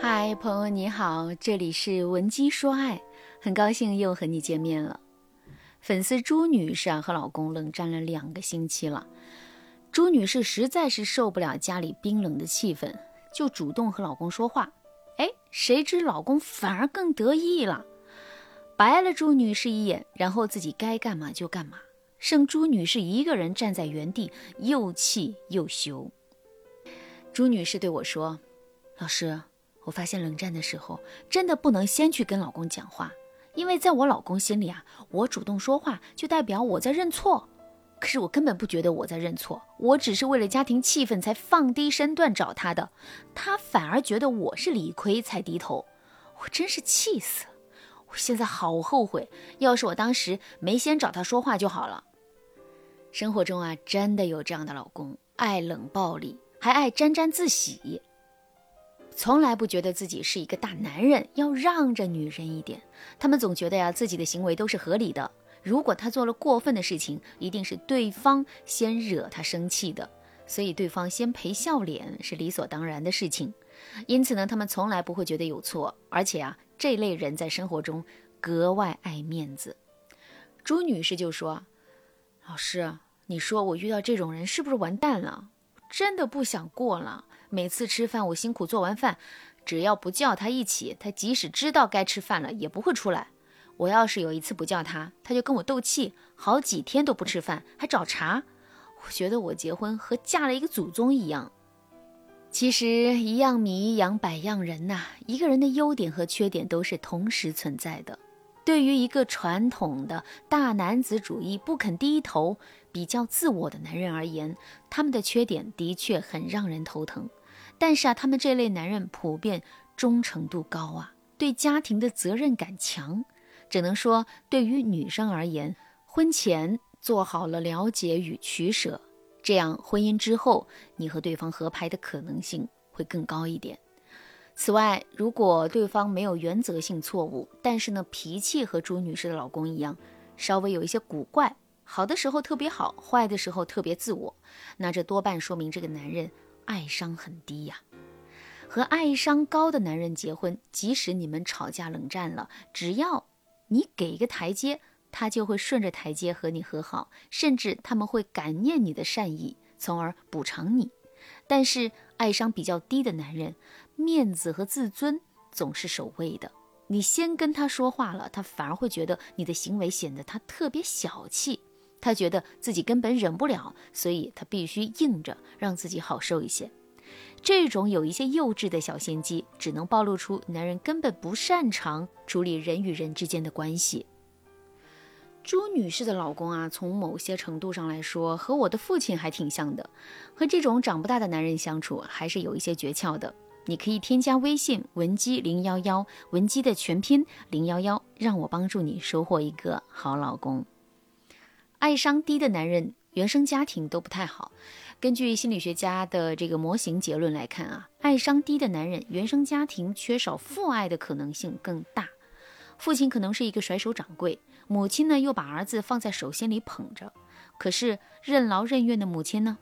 嗨，朋友你好，这里是文姬说爱，很高兴又和你见面了。粉丝朱女士啊和老公冷战了两个星期了，朱女士实在是受不了家里冰冷的气氛，就主动和老公说话。哎，谁知老公反而更得意了，白了朱女士一眼，然后自己该干嘛就干嘛，剩朱女士一个人站在原地，又气又羞。朱女士对我说：“老师，我发现冷战的时候，真的不能先去跟老公讲话，因为在我老公心里啊，我主动说话就代表我在认错。”可是我根本不觉得我在认错，我只是为了家庭气氛才放低身段找他的，他反而觉得我是理亏才低头，我真是气死了！我现在好后悔，要是我当时没先找他说话就好了。生活中啊，真的有这样的老公，爱冷暴力，还爱沾沾自喜，从来不觉得自己是一个大男人，要让着女人一点。他们总觉得呀，自己的行为都是合理的。如果他做了过分的事情，一定是对方先惹他生气的，所以对方先赔笑脸是理所当然的事情。因此呢，他们从来不会觉得有错，而且啊，这类人在生活中格外爱面子。朱女士就说：“老师，你说我遇到这种人是不是完蛋了？真的不想过了。每次吃饭，我辛苦做完饭，只要不叫他一起，他即使知道该吃饭了，也不会出来。”我要是有一次不叫他，他就跟我斗气，好几天都不吃饭，还找茬。我觉得我结婚和嫁了一个祖宗一样。其实一样米养百样人呐，一个人的优点和缺点都是同时存在的。对于一个传统的大男子主义、不肯低头、比较自我的男人而言，他们的缺点的确很让人头疼。但是啊，他们这类男人普遍忠诚度高啊，对家庭的责任感强。只能说，对于女生而言，婚前做好了了解与取舍，这样婚姻之后你和对方合拍的可能性会更高一点。此外，如果对方没有原则性错误，但是呢脾气和朱女士的老公一样，稍微有一些古怪，好的时候特别好，坏的时候特别自我，那这多半说明这个男人爱商很低呀。和爱商高的男人结婚，即使你们吵架冷战了，只要你给一个台阶，他就会顺着台阶和你和好，甚至他们会感念你的善意，从而补偿你。但是爱商比较低的男人，面子和自尊总是首位的。你先跟他说话了，他反而会觉得你的行为显得他特别小气，他觉得自己根本忍不了，所以他必须硬着让自己好受一些。这种有一些幼稚的小心机，只能暴露出男人根本不擅长处理人与人之间的关系。朱女士的老公啊，从某些程度上来说，和我的父亲还挺像的。和这种长不大的男人相处，还是有一些诀窍的。你可以添加微信文姬零幺幺，文姬的全拼零幺幺，让我帮助你收获一个好老公。爱商低的男人，原生家庭都不太好。根据心理学家的这个模型结论来看啊，爱商低的男人原生家庭缺少父爱的可能性更大。父亲可能是一个甩手掌柜，母亲呢又把儿子放在手心里捧着。可是任劳任怨的母亲呢，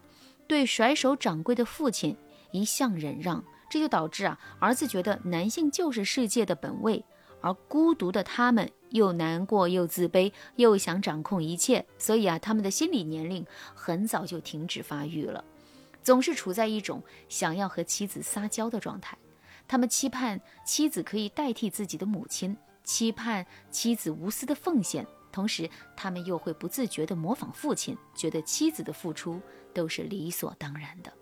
对甩手掌柜的父亲一向忍让，这就导致啊儿子觉得男性就是世界的本位，而孤独的他们。又难过又自卑，又想掌控一切，所以啊，他们的心理年龄很早就停止发育了，总是处在一种想要和妻子撒娇的状态。他们期盼妻子可以代替自己的母亲，期盼妻子无私的奉献，同时他们又会不自觉地模仿父亲，觉得妻子的付出都是理所当然的。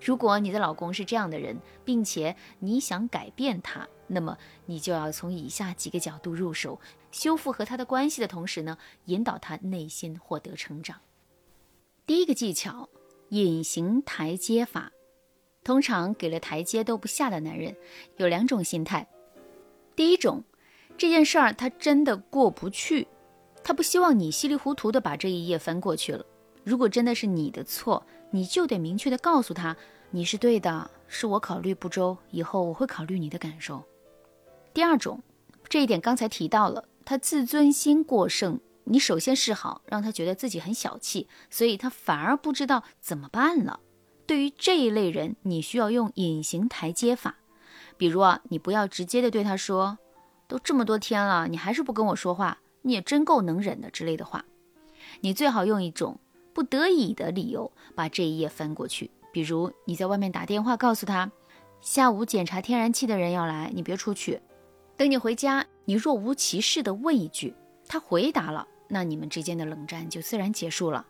如果你的老公是这样的人，并且你想改变他，那么你就要从以下几个角度入手，修复和他的关系的同时呢，引导他内心获得成长。第一个技巧，隐形台阶法。通常给了台阶都不下的男人，有两种心态。第一种，这件事儿他真的过不去，他不希望你稀里糊涂的把这一页翻过去了。如果真的是你的错，你就得明确的告诉他，你是对的，是我考虑不周，以后我会考虑你的感受。第二种，这一点刚才提到了，他自尊心过剩，你首先示好，让他觉得自己很小气，所以他反而不知道怎么办了。对于这一类人，你需要用隐形台阶法，比如啊，你不要直接的对他说：“都这么多天了，你还是不跟我说话，你也真够能忍的”之类的话。你最好用一种不得已的理由把这一页翻过去，比如你在外面打电话告诉他，下午检查天然气的人要来，你别出去。等你回家，你若无其事的问一句，他回答了，那你们之间的冷战就自然结束了。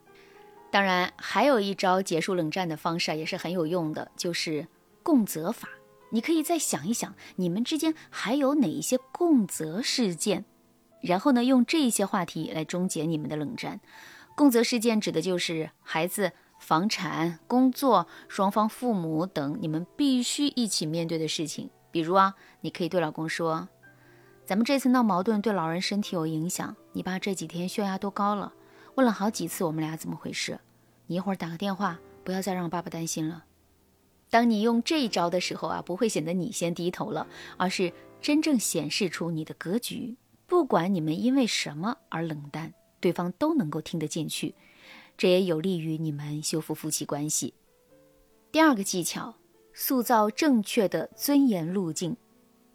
当然，还有一招结束冷战的方式啊，也是很有用的，就是共责法。你可以再想一想，你们之间还有哪一些共责事件，然后呢，用这些话题来终结你们的冷战。共责事件指的就是孩子、房产、工作、双方父母等你们必须一起面对的事情。比如啊，你可以对老公说。咱们这次闹矛盾对老人身体有影响，你爸这几天血压都高了，问了好几次我们俩怎么回事，你一会儿打个电话，不要再让爸爸担心了。当你用这一招的时候啊，不会显得你先低头了，而是真正显示出你的格局。不管你们因为什么而冷淡，对方都能够听得进去，这也有利于你们修复夫妻关系。第二个技巧，塑造正确的尊严路径。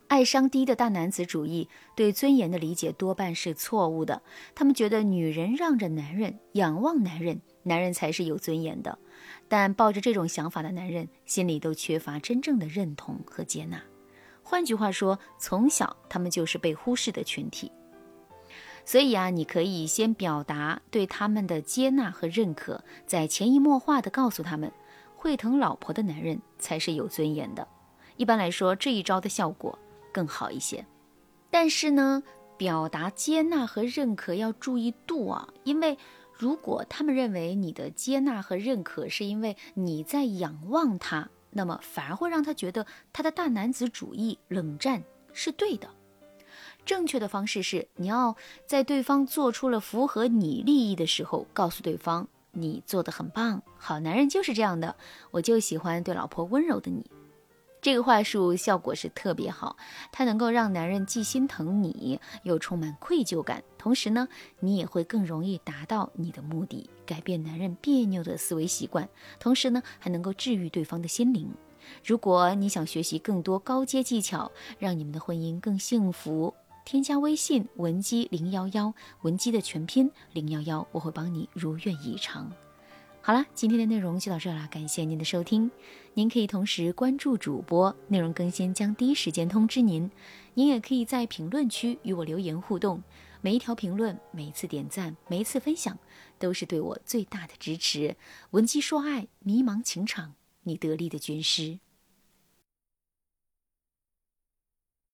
爱伤低的大男子主义对尊严的理解多半是错误的。他们觉得女人让着男人，仰望男人，男人才是有尊严的。但抱着这种想法的男人心里都缺乏真正的认同和接纳。换句话说，从小他们就是被忽视的群体。所以啊，你可以先表达对他们的接纳和认可，再潜移默化地告诉他们，会疼老婆的男人才是有尊严的。一般来说，这一招的效果。更好一些，但是呢，表达接纳和认可要注意度啊，因为如果他们认为你的接纳和认可是因为你在仰望他，那么反而会让他觉得他的大男子主义冷战是对的。正确的方式是，你要在对方做出了符合你利益的时候，告诉对方你做的很棒，好男人就是这样的，我就喜欢对老婆温柔的你。这个话术效果是特别好，它能够让男人既心疼你，又充满愧疚感。同时呢，你也会更容易达到你的目的，改变男人别扭的思维习惯。同时呢，还能够治愈对方的心灵。如果你想学习更多高阶技巧，让你们的婚姻更幸福，添加微信文姬零幺幺，文姬的全拼零幺幺，我会帮你如愿以偿。好了，今天的内容就到这了，感谢您的收听。您可以同时关注主播，内容更新将第一时间通知您。您也可以在评论区与我留言互动，每一条评论、每一次点赞、每一次分享，都是对我最大的支持。文姬说爱，迷茫情场，你得力的军师。